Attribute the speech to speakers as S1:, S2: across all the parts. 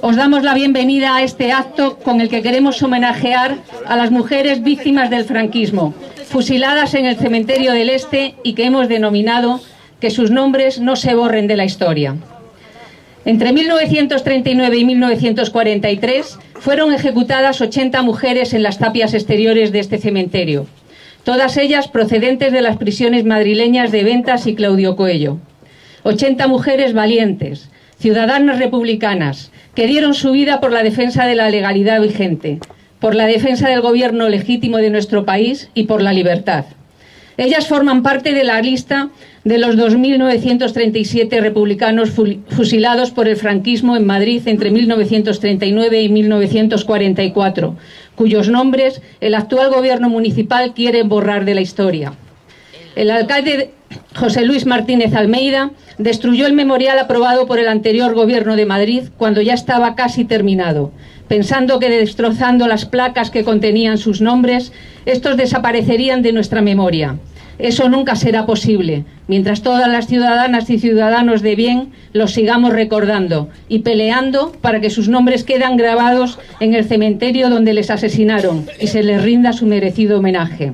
S1: Os damos la bienvenida a este acto con el que queremos homenajear a las mujeres víctimas del franquismo, fusiladas en el cementerio del Este y que hemos denominado que sus nombres no se borren de la historia. Entre 1939 y 1943 fueron ejecutadas 80 mujeres en las tapias exteriores de este cementerio, todas ellas procedentes de las prisiones madrileñas de Ventas y Claudio Coello. 80 mujeres valientes, ciudadanas republicanas, que dieron su vida por la defensa de la legalidad vigente, por la defensa del gobierno legítimo de nuestro país y por la libertad. Ellas forman parte de la lista de los 2.937 republicanos fusilados por el franquismo en Madrid entre 1939 y 1944, cuyos nombres el actual gobierno municipal quiere borrar de la historia. El alcalde José Luis Martínez Almeida destruyó el memorial aprobado por el anterior gobierno de Madrid cuando ya estaba casi terminado, pensando que destrozando las placas que contenían sus nombres, estos desaparecerían de nuestra memoria. Eso nunca será posible, mientras todas las ciudadanas y ciudadanos de bien los sigamos recordando y peleando para que sus nombres quedan grabados en el cementerio donde les asesinaron y se les rinda su merecido homenaje.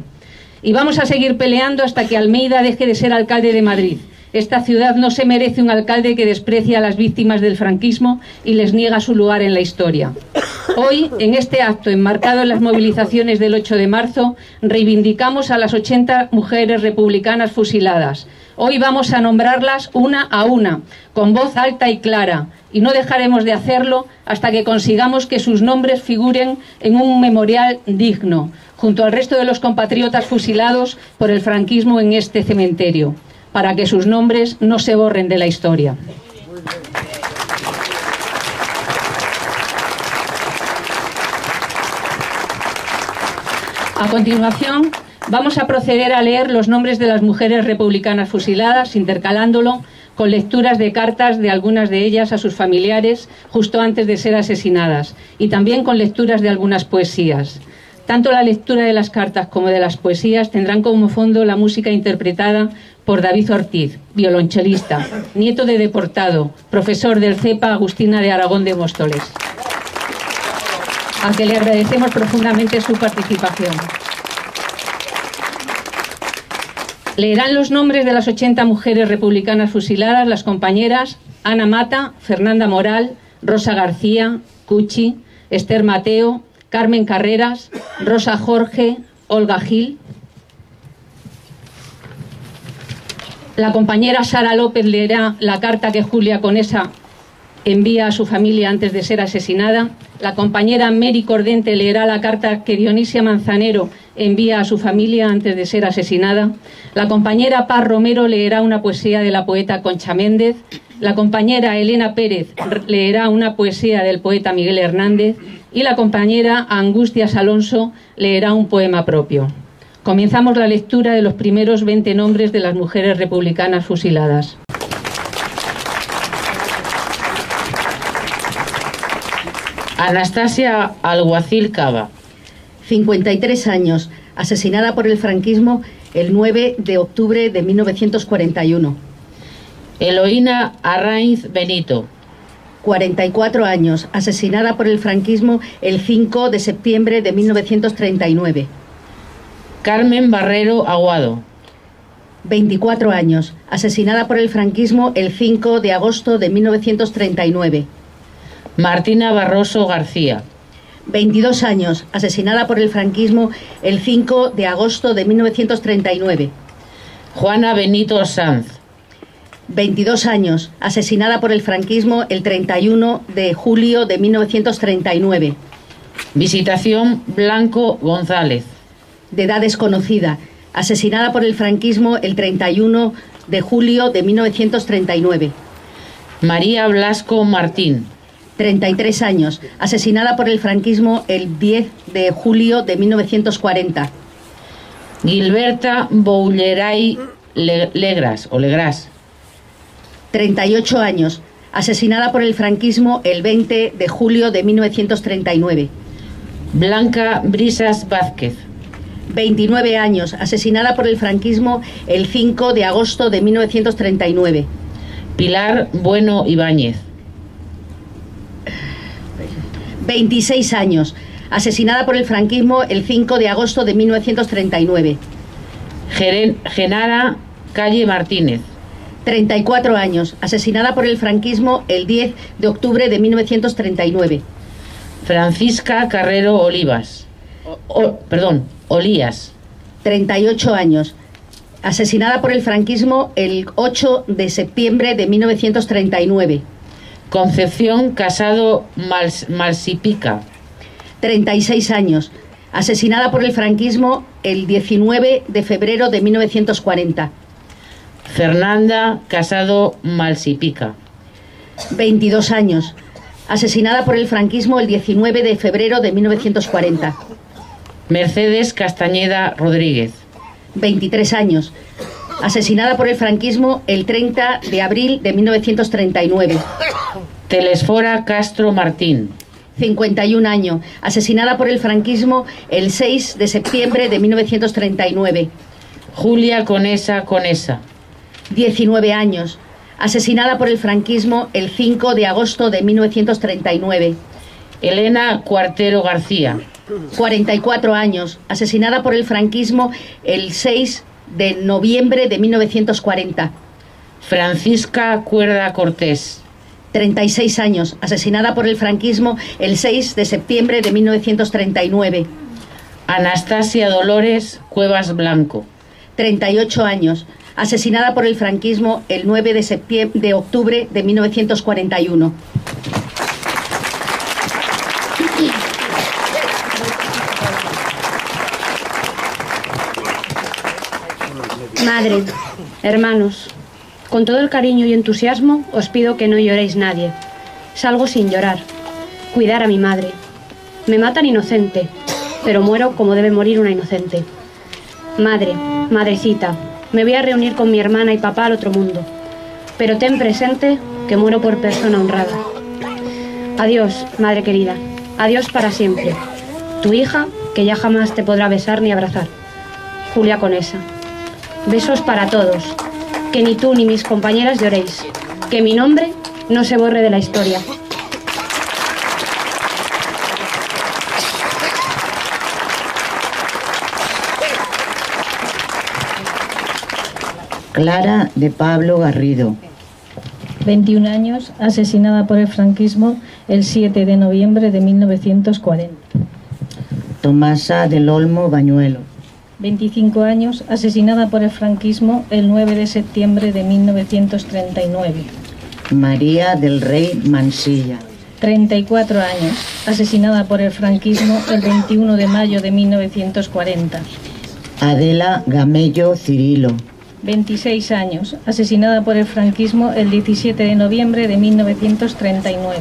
S1: Y vamos a seguir peleando hasta que Almeida deje de ser alcalde de Madrid. Esta ciudad no se merece un alcalde que desprecia a las víctimas del franquismo y les niega su lugar en la historia. Hoy, en este acto enmarcado en las movilizaciones del 8 de marzo, reivindicamos a las 80 mujeres republicanas fusiladas. Hoy vamos a nombrarlas una a una, con voz alta y clara, y no dejaremos de hacerlo hasta que consigamos que sus nombres figuren en un memorial digno, junto al resto de los compatriotas fusilados por el franquismo en este cementerio, para que sus nombres no se borren de la historia. A continuación, vamos a proceder a leer los nombres de las mujeres republicanas fusiladas, intercalándolo con lecturas de cartas de algunas de ellas a sus familiares justo antes de ser asesinadas, y también con lecturas de algunas poesías. Tanto la lectura de las cartas como de las poesías tendrán como fondo la música interpretada por David Ortiz, violonchelista, nieto de deportado, profesor del CEPA Agustina de Aragón de Móstoles, a que le agradecemos profundamente su participación. Leerán los nombres de las 80 mujeres republicanas fusiladas las compañeras Ana Mata, Fernanda Moral, Rosa García, Cuchi, Esther Mateo, Carmen Carreras, Rosa Jorge, Olga Gil. La compañera Sara López leerá la carta que Julia Conesa envía a su familia antes de ser asesinada. La compañera Mary Cordente leerá la carta que Dionisia Manzanero envía a su familia antes de ser asesinada. La compañera Paz Romero leerá una poesía de la poeta Concha Méndez. La compañera Elena Pérez leerá una poesía del poeta Miguel Hernández. Y la compañera Angustias Alonso leerá un poema propio. Comenzamos la lectura de los primeros 20 nombres de las mujeres republicanas fusiladas.
S2: Anastasia Alguacil Cava.
S3: 53 años, asesinada por el franquismo el 9 de octubre de 1941.
S2: Eloína Arraiz Benito.
S3: 44 años, asesinada por el franquismo el 5 de septiembre de 1939.
S2: Carmen Barrero Aguado.
S3: 24 años, asesinada por el franquismo el 5 de agosto de 1939.
S2: Martina Barroso García.
S3: 22 años, asesinada por el franquismo el 5 de agosto de 1939.
S2: Juana Benito Sanz.
S3: 22 años, asesinada por el franquismo el 31 de julio de 1939.
S2: Visitación Blanco González.
S3: De edad desconocida, asesinada por el franquismo el 31 de julio de 1939.
S2: María Blasco Martín.
S3: 33 años, asesinada por el franquismo el 10 de julio de 1940.
S2: Gilberta Bouleray Legras o Legras.
S3: 38 años, asesinada por el franquismo el 20 de julio de 1939.
S2: Blanca Brisas Vázquez.
S3: 29 años, asesinada por el franquismo el 5 de agosto de 1939.
S2: Pilar Bueno Ibáñez.
S3: 26 años, asesinada por el franquismo el 5 de agosto de 1939.
S2: Geren- Genara Calle Martínez.
S3: 34 años, asesinada por el franquismo el 10 de octubre de 1939.
S2: Francisca Carrero Olivas. O- perdón, Olías.
S3: 38 años, asesinada por el franquismo el 8 de septiembre de 1939.
S2: Concepción Casado Mals- Malsipica.
S3: 36 años, asesinada por el franquismo el 19 de febrero de 1940.
S2: Fernanda Casado Malsipica.
S3: 22 años, asesinada por el franquismo el 19 de febrero de 1940.
S2: Mercedes Castañeda Rodríguez.
S3: 23 años, asesinada por el franquismo el 30 de abril de 1939.
S2: Telesfora Castro Martín.
S3: 51 años, asesinada por el franquismo el 6 de septiembre de 1939.
S2: Julia Conesa Conesa.
S3: 19 años, asesinada por el franquismo el 5 de agosto de 1939.
S2: Elena Cuartero García.
S3: 44 años, asesinada por el franquismo el 6 de noviembre de 1940.
S2: Francisca Cuerda Cortés.
S3: 36 años, asesinada por el franquismo el 6 de septiembre de 1939.
S2: Anastasia Dolores Cuevas Blanco.
S3: 38 años, asesinada por el franquismo el 9 de, septiembre, de octubre de 1941.
S4: Madre, hermanos, con todo el cariño y entusiasmo os pido que no lloréis nadie. Salgo sin llorar. Cuidar a mi madre. Me matan inocente, pero muero como debe morir una inocente. Madre, madrecita, me voy a reunir con mi hermana y papá al otro mundo. Pero ten presente que muero por persona honrada. Adiós, madre querida. Adiós para siempre. Tu hija, que ya jamás te podrá besar ni abrazar. Julia Conesa. Besos para todos. Que ni tú ni mis compañeras lloréis. Que mi nombre no se borre de la historia.
S5: Clara de Pablo Garrido.
S6: 21 años, asesinada por el franquismo el 7 de noviembre de 1940.
S5: Tomasa del Olmo Bañuelo.
S6: 25 años, asesinada por el franquismo el 9 de septiembre de 1939.
S5: María del Rey Mansilla.
S6: 34 años, asesinada por el franquismo el 21 de mayo de 1940.
S5: Adela Gamello Cirilo.
S6: 26 años, asesinada por el franquismo el 17 de noviembre de 1939.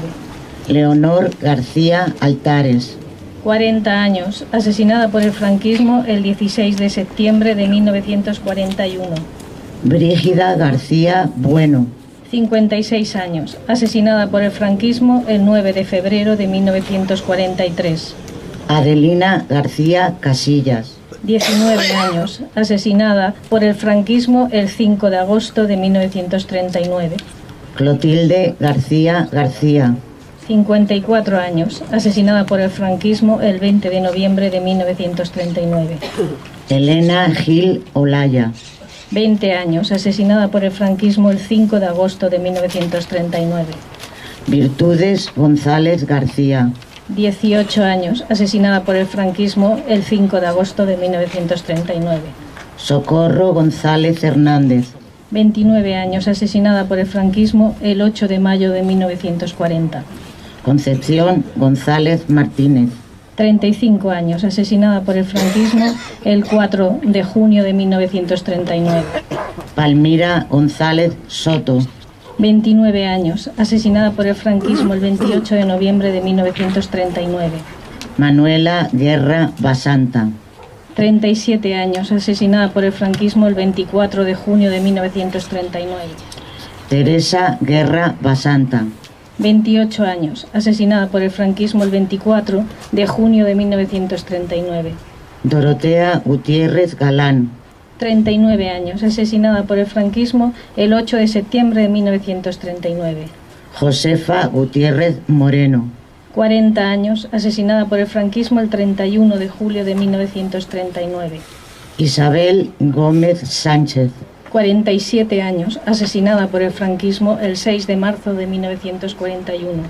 S5: Leonor García Altares.
S6: 40 años, asesinada por el franquismo el 16 de septiembre de 1941.
S5: Brígida García Bueno.
S6: 56 años, asesinada por el franquismo el 9 de febrero de 1943.
S5: Adelina García Casillas.
S6: 19 años, asesinada por el franquismo el 5 de agosto de 1939.
S5: Clotilde García García.
S6: 54 años, asesinada por el franquismo el 20 de noviembre de 1939.
S5: Elena Gil Olaya.
S6: 20 años, asesinada por el franquismo el 5 de agosto de 1939.
S5: Virtudes González García.
S6: 18 años, asesinada por el franquismo el 5 de agosto de 1939.
S5: Socorro González Hernández.
S6: 29 años, asesinada por el franquismo el 8 de mayo de 1940.
S5: Concepción González Martínez.
S6: 35 años, asesinada por el franquismo el 4 de junio de 1939.
S5: Palmira González Soto.
S6: 29 años, asesinada por el franquismo el 28 de noviembre de 1939.
S5: Manuela Guerra Basanta.
S6: 37 años, asesinada por el franquismo el 24 de junio de 1939.
S5: Teresa Guerra Basanta.
S6: 28 años, asesinada por el franquismo el 24 de junio de 1939.
S5: Dorotea Gutiérrez Galán,
S6: 39 años, asesinada por el franquismo el 8 de septiembre de 1939.
S5: Josefa Gutiérrez Moreno,
S6: 40 años, asesinada por el franquismo el 31 de julio de 1939.
S5: Isabel Gómez Sánchez,
S6: 47 años, asesinada por el franquismo el 6 de marzo de 1941.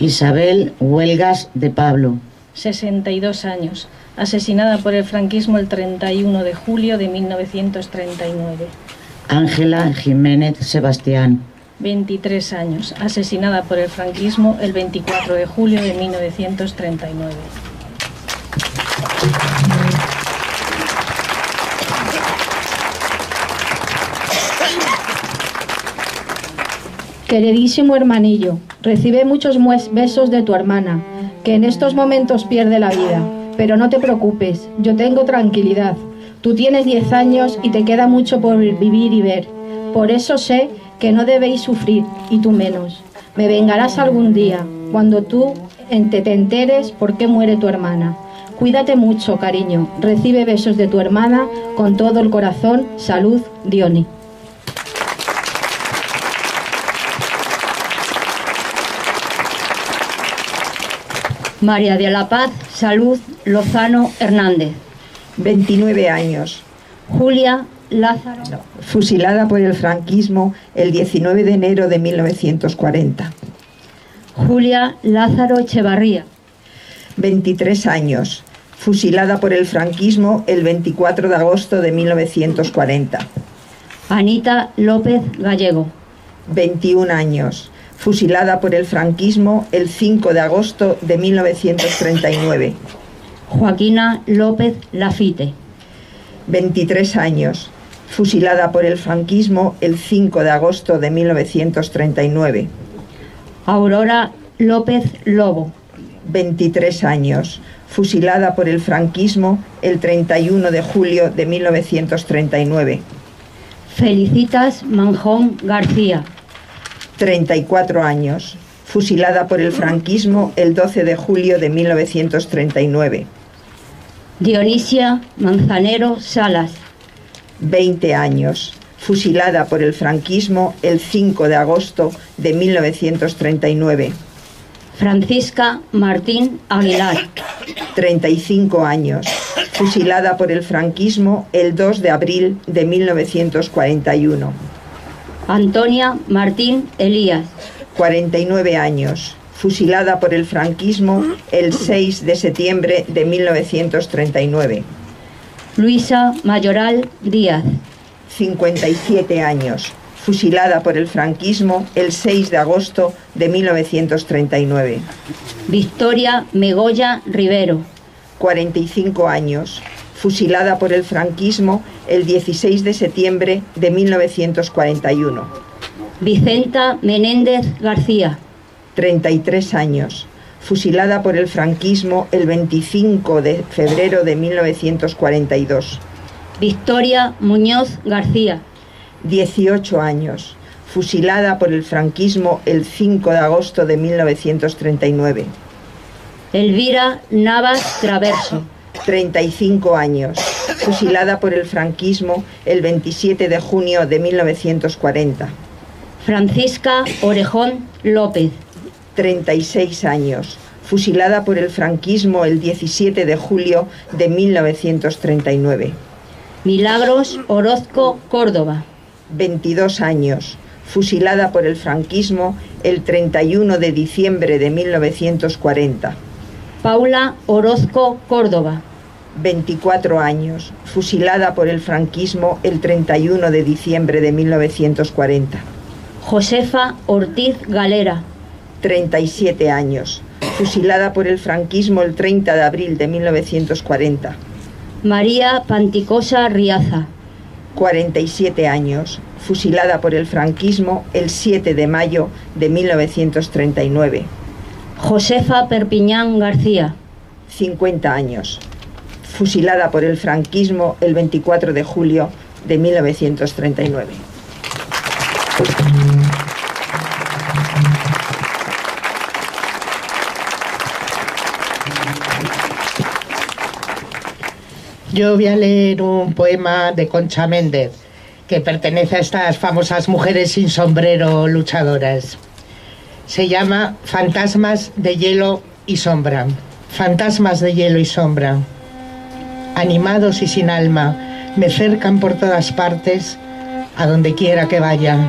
S5: Isabel Huelgas de Pablo,
S6: 62 años, asesinada por el franquismo el 31 de julio de 1939.
S5: Ángela Jiménez Sebastián,
S6: 23 años, asesinada por el franquismo el 24 de julio de 1939.
S7: Queridísimo hermanillo, recibe muchos besos de tu hermana, que en estos momentos pierde la vida. Pero no te preocupes, yo tengo tranquilidad. Tú tienes 10 años y te queda mucho por vivir y ver. Por eso sé que no debéis sufrir, y tú menos. Me vengarás algún día, cuando tú te enteres por qué muere tu hermana. Cuídate mucho, cariño. Recibe besos de tu hermana con todo el corazón. Salud, Diony.
S8: María de la Paz Salud Lozano Hernández.
S9: 29 años,
S8: Julia Lázaro
S9: fusilada por el franquismo el 19 de enero de 1940.
S8: Julia Lázaro Echevarría.
S9: 23 años, fusilada por el franquismo el 24 de agosto de 1940.
S8: Anita López Gallego.
S9: 21 años, fusilada por el franquismo el 5 de agosto de 1939.
S8: Joaquina López Lafite.
S9: 23 años, fusilada por el franquismo el 5 de agosto de 1939.
S8: Aurora López Lobo.
S9: 23 años, fusilada por el franquismo el 31 de julio de 1939.
S8: Felicitas Manjón García.
S9: 34 años, fusilada por el franquismo el 12 de julio de 1939.
S8: Dionisia Manzanero Salas.
S9: 20 años, fusilada por el franquismo el 5 de agosto de 1939.
S8: Francisca Martín Aguilar.
S9: 35 años, fusilada por el franquismo el 2 de abril de 1941.
S8: Antonia Martín Elías.
S9: 49 años, fusilada por el franquismo el 6 de septiembre de 1939.
S8: Luisa Mayoral Díaz.
S9: 57 años, fusilada por el franquismo el 6 de agosto de 1939.
S8: Victoria Megoya Rivero.
S9: 45 años, fusilada por el franquismo el 16 de septiembre de 1941.
S8: Vicenta Menéndez García.
S9: 33 años, fusilada por el franquismo el 25 de febrero de 1942.
S8: Victoria Muñoz García.
S9: 18 años, fusilada por el franquismo el 5 de agosto de 1939.
S8: Elvira Navas Traverso.
S9: 35 años, fusilada por el franquismo el 27 de junio de 1940.
S8: Francisca Orejón López.
S9: 36 años, fusilada por el franquismo el 17 de julio de 1939.
S8: Milagros Orozco Córdoba.
S9: 22 años, fusilada por el franquismo el 31 de diciembre de 1940.
S8: Paula Orozco Córdoba.
S9: 24 años, fusilada por el franquismo el 31 de diciembre de 1940.
S8: Josefa Ortiz Galera.
S9: 37 años, fusilada por el franquismo el 30 de abril de 1940.
S8: María Panticosa Riaza.
S9: 47 años, fusilada por el franquismo el 7 de mayo de 1939.
S8: Josefa Perpiñán García.
S9: 50 años, fusilada por el franquismo el 24 de julio de 1939.
S10: Yo voy a leer un poema de Concha Méndez, que pertenece a estas famosas mujeres sin sombrero luchadoras. Se llama Fantasmas de hielo y sombra. Fantasmas de hielo y sombra. Animados y sin alma, me cercan por todas partes, a donde quiera que vayan.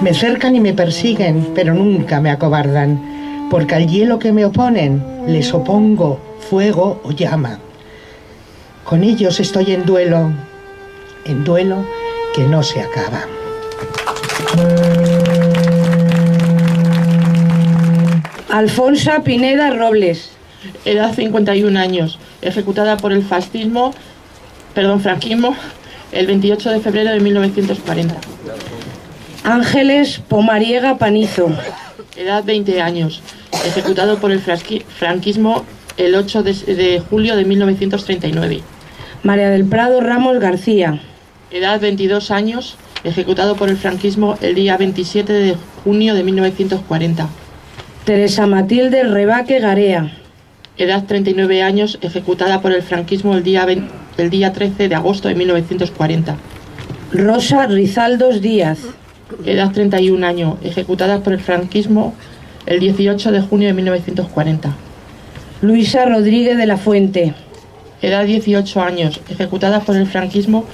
S10: Me cercan y me persiguen, pero nunca me acobardan, porque al hielo que me oponen les opongo fuego o llama. Con ellos estoy en duelo, en duelo que no se acaba.
S11: Alfonsa Pineda Robles.
S12: Edad 51 años, ejecutada por el fascismo, perdón, franquismo, el 28 de febrero de 1940.
S11: Ángeles Pomariega Panizo.
S12: Edad 20 años, ejecutado por el franquismo el 8 de, de julio de 1939.
S11: María del Prado Ramos García.
S12: Edad 22 años, ejecutado por el franquismo el día 27 de junio de 1940.
S11: Teresa Matilde Rebaque Garea.
S12: Edad 39 años, ejecutada por el franquismo el día, el día 13 de agosto de 1940.
S11: Rosa Rizaldos Díaz.
S12: Edad 31 años, ejecutada por el franquismo el 18 de junio de 1940.
S11: Luisa Rodríguez de la Fuente.
S12: Edad 18 años, ejecutada por el franquismo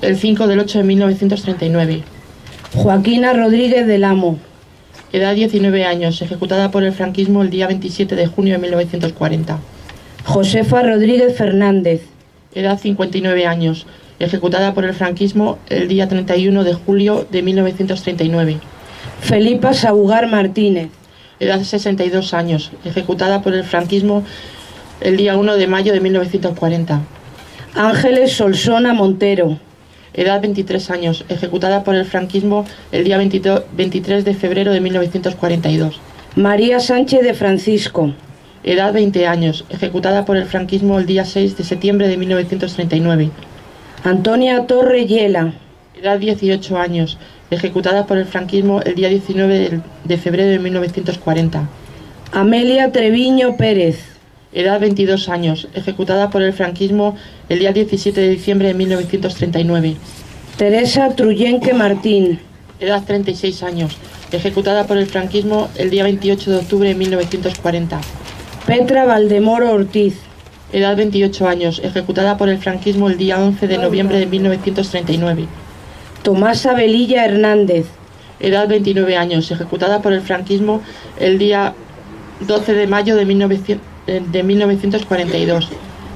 S12: el 5 del 8 de 1939.
S11: Joaquina Rodríguez del Amo
S12: edad 19 años, ejecutada por el franquismo el día 27 de junio de 1940.
S11: Josefa Rodríguez Fernández,
S12: edad 59 años, ejecutada por el franquismo el día 31 de julio de 1939.
S11: Felipa Saugar Martínez,
S12: edad 62 años, ejecutada por el franquismo el día 1 de mayo de 1940.
S11: Ángeles Solsona Montero,
S12: edad 23 años, ejecutada por el franquismo el día 23 de febrero de 1942.
S11: María Sánchez de Francisco,
S12: edad 20 años, ejecutada por el franquismo el día 6 de septiembre de 1939.
S11: Antonia Torre Yela,
S12: edad 18 años, ejecutada por el franquismo el día 19 de febrero de 1940.
S11: Amelia Treviño Pérez,
S12: edad 22 años, ejecutada por el franquismo el día 17 de diciembre de 1939.
S11: Teresa Truyenque Martín,
S12: edad 36 años, ejecutada por el franquismo el día 28 de octubre de 1940.
S11: Petra Valdemoro Ortiz,
S12: edad 28 años, ejecutada por el franquismo el día 11 de noviembre de 1939.
S11: Tomasa Velilla Hernández,
S12: edad 29 años, ejecutada por el franquismo el día 12 de mayo de 1940 de 1942.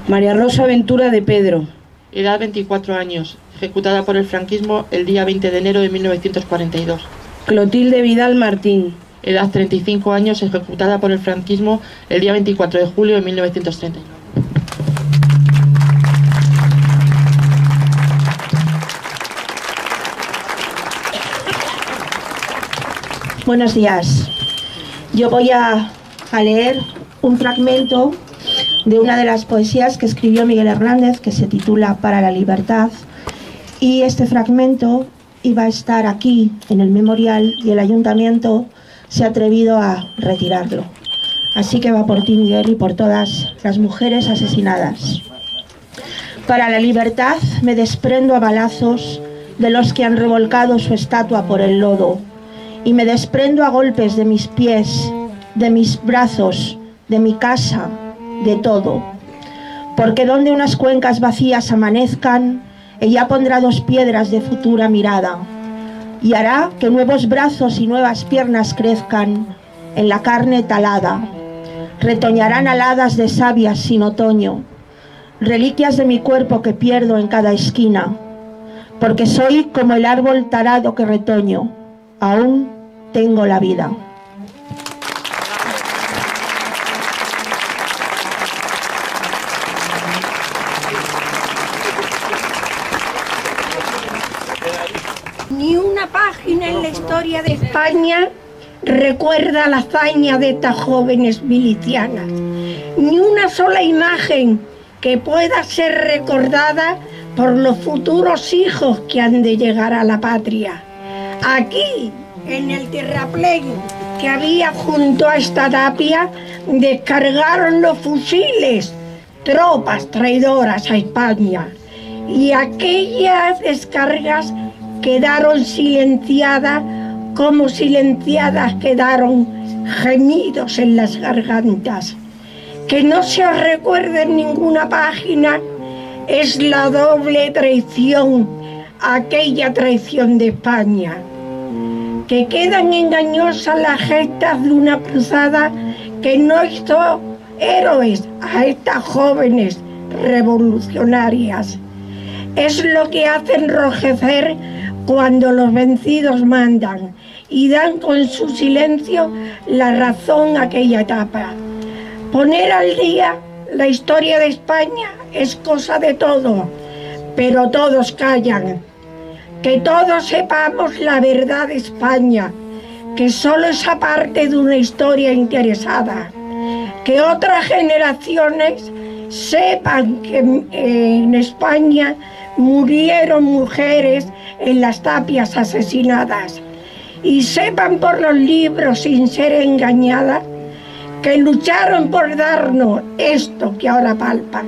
S11: María Rosa Ventura de Pedro.
S12: Edad 24 años, ejecutada por el franquismo el día 20 de enero de 1942.
S11: Clotilde Vidal Martín.
S12: Edad 35 años, ejecutada por el franquismo el día 24 de julio de 1939.
S13: Buenos días. Yo voy a, a leer un fragmento de una de las poesías que escribió Miguel Hernández, que se titula Para la libertad. Y este fragmento iba a estar aquí, en el memorial, y el ayuntamiento se ha atrevido a retirarlo. Así que va por ti, Miguel, y por todas las mujeres asesinadas. Para la libertad me desprendo a balazos de los que han revolcado su estatua por el lodo, y me desprendo a golpes de mis pies, de mis brazos, de mi casa, de todo. Porque donde unas cuencas vacías amanezcan, ella pondrá dos piedras de futura mirada y hará que nuevos brazos y nuevas piernas crezcan en la carne talada. Retoñarán aladas de sabias sin otoño, reliquias de mi cuerpo que pierdo en cada esquina, porque soy como el árbol tarado que retoño, aún tengo la vida.
S14: En la historia de España recuerda la hazaña de estas jóvenes milicianas. Ni una sola imagen que pueda ser recordada por los futuros hijos que han de llegar a la patria. Aquí, en el terraplén que había junto a esta tapia, descargaron los fusiles tropas traidoras a España y aquellas descargas quedaron silenciadas como silenciadas quedaron gemidos en las gargantas. Que no se recuerde en ninguna página es la doble traición, aquella traición de España. Que quedan engañosas las gestas de una cruzada que no hizo héroes a estas jóvenes revolucionarias. Es lo que hace enrojecer cuando los vencidos mandan y dan con su silencio la razón a aquella etapa. Poner al día la historia de España es cosa de todo, pero todos callan. Que todos sepamos la verdad de España, que solo es parte de una historia interesada. Que otras generaciones sepan que en España murieron mujeres en las tapias asesinadas y sepan por los libros sin ser engañadas que lucharon por darnos esto que ahora palpan.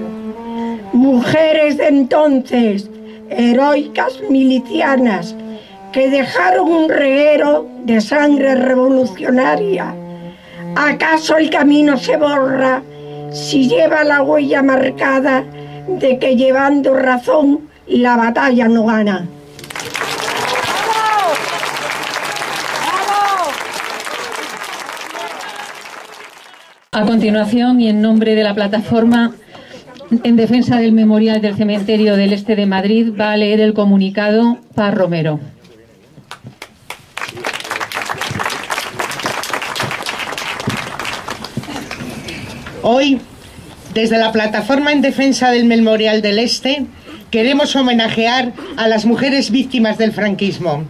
S14: Mujeres de entonces, heroicas milicianas, que dejaron un reguero de sangre revolucionaria. ¿Acaso el camino se borra si lleva la huella marcada de que llevando razón la batalla no gana?
S1: A continuación, y en nombre de la plataforma en defensa del memorial del cementerio del Este de Madrid, va a leer el comunicado Paz Romero.
S10: Hoy, desde la plataforma en defensa del memorial del Este, queremos homenajear a las mujeres víctimas del franquismo.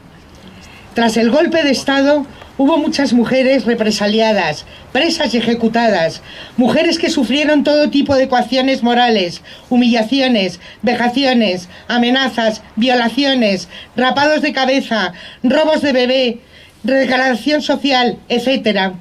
S10: Tras el golpe de Estado, Hubo muchas mujeres represaliadas, presas y ejecutadas, mujeres que sufrieron todo tipo de ecuaciones morales, humillaciones, vejaciones, amenazas, violaciones, rapados de cabeza, robos de bebé, regradación social, etcétera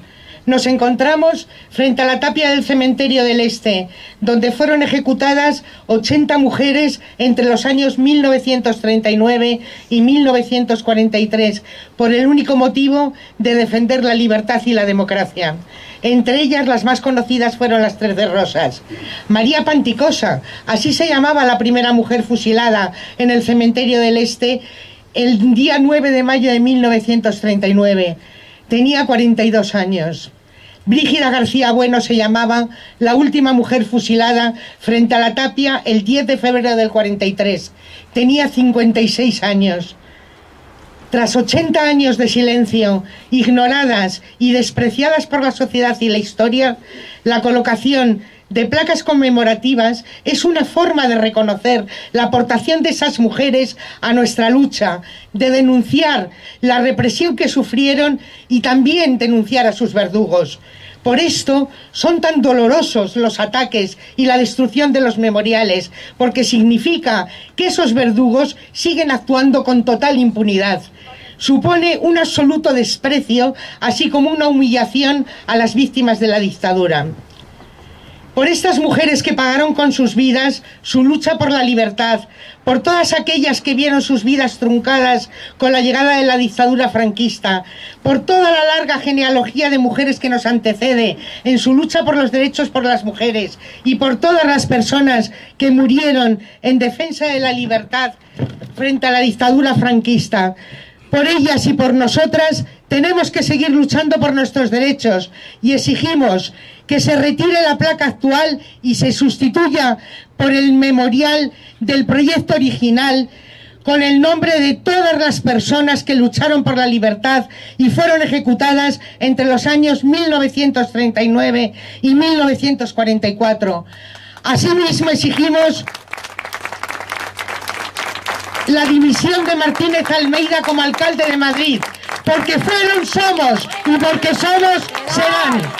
S10: nos encontramos frente a la tapia del cementerio del Este, donde fueron ejecutadas 80 mujeres entre los años 1939 y 1943 por el único motivo de defender la libertad y la democracia. Entre ellas las más conocidas fueron las Tres de Rosas. María Panticosa, así se llamaba la primera mujer fusilada en el cementerio del Este el día 9 de mayo de 1939. Tenía 42 años. Brígida García Bueno se llamaba la última mujer fusilada frente a la tapia el 10 de febrero del 43. Tenía 56 años. Tras 80 años de silencio, ignoradas y despreciadas por la sociedad y la historia, la colocación de placas conmemorativas es una forma de reconocer la aportación de esas mujeres a nuestra lucha, de denunciar la represión que sufrieron y también denunciar a sus verdugos. Por esto son tan dolorosos los ataques y la destrucción de los memoriales, porque significa que esos verdugos siguen actuando con total impunidad supone un absoluto desprecio, así como una humillación a las víctimas de la dictadura por estas mujeres que pagaron con sus vidas su lucha por la libertad, por todas aquellas que vieron sus vidas truncadas con la llegada de la dictadura franquista, por toda la larga genealogía de mujeres que nos antecede en su lucha por los derechos por las mujeres y por todas las personas que murieron en defensa de la libertad frente a la dictadura franquista. Por ellas y por nosotras tenemos que seguir luchando por nuestros derechos y exigimos que se retire la placa actual y se sustituya por el memorial del proyecto original con el nombre de todas las personas que lucharon por la libertad y fueron ejecutadas entre los años 1939 y 1944. Asimismo exigimos la dimisión de Martínez Almeida como alcalde de Madrid, porque fueron somos y porque somos serán.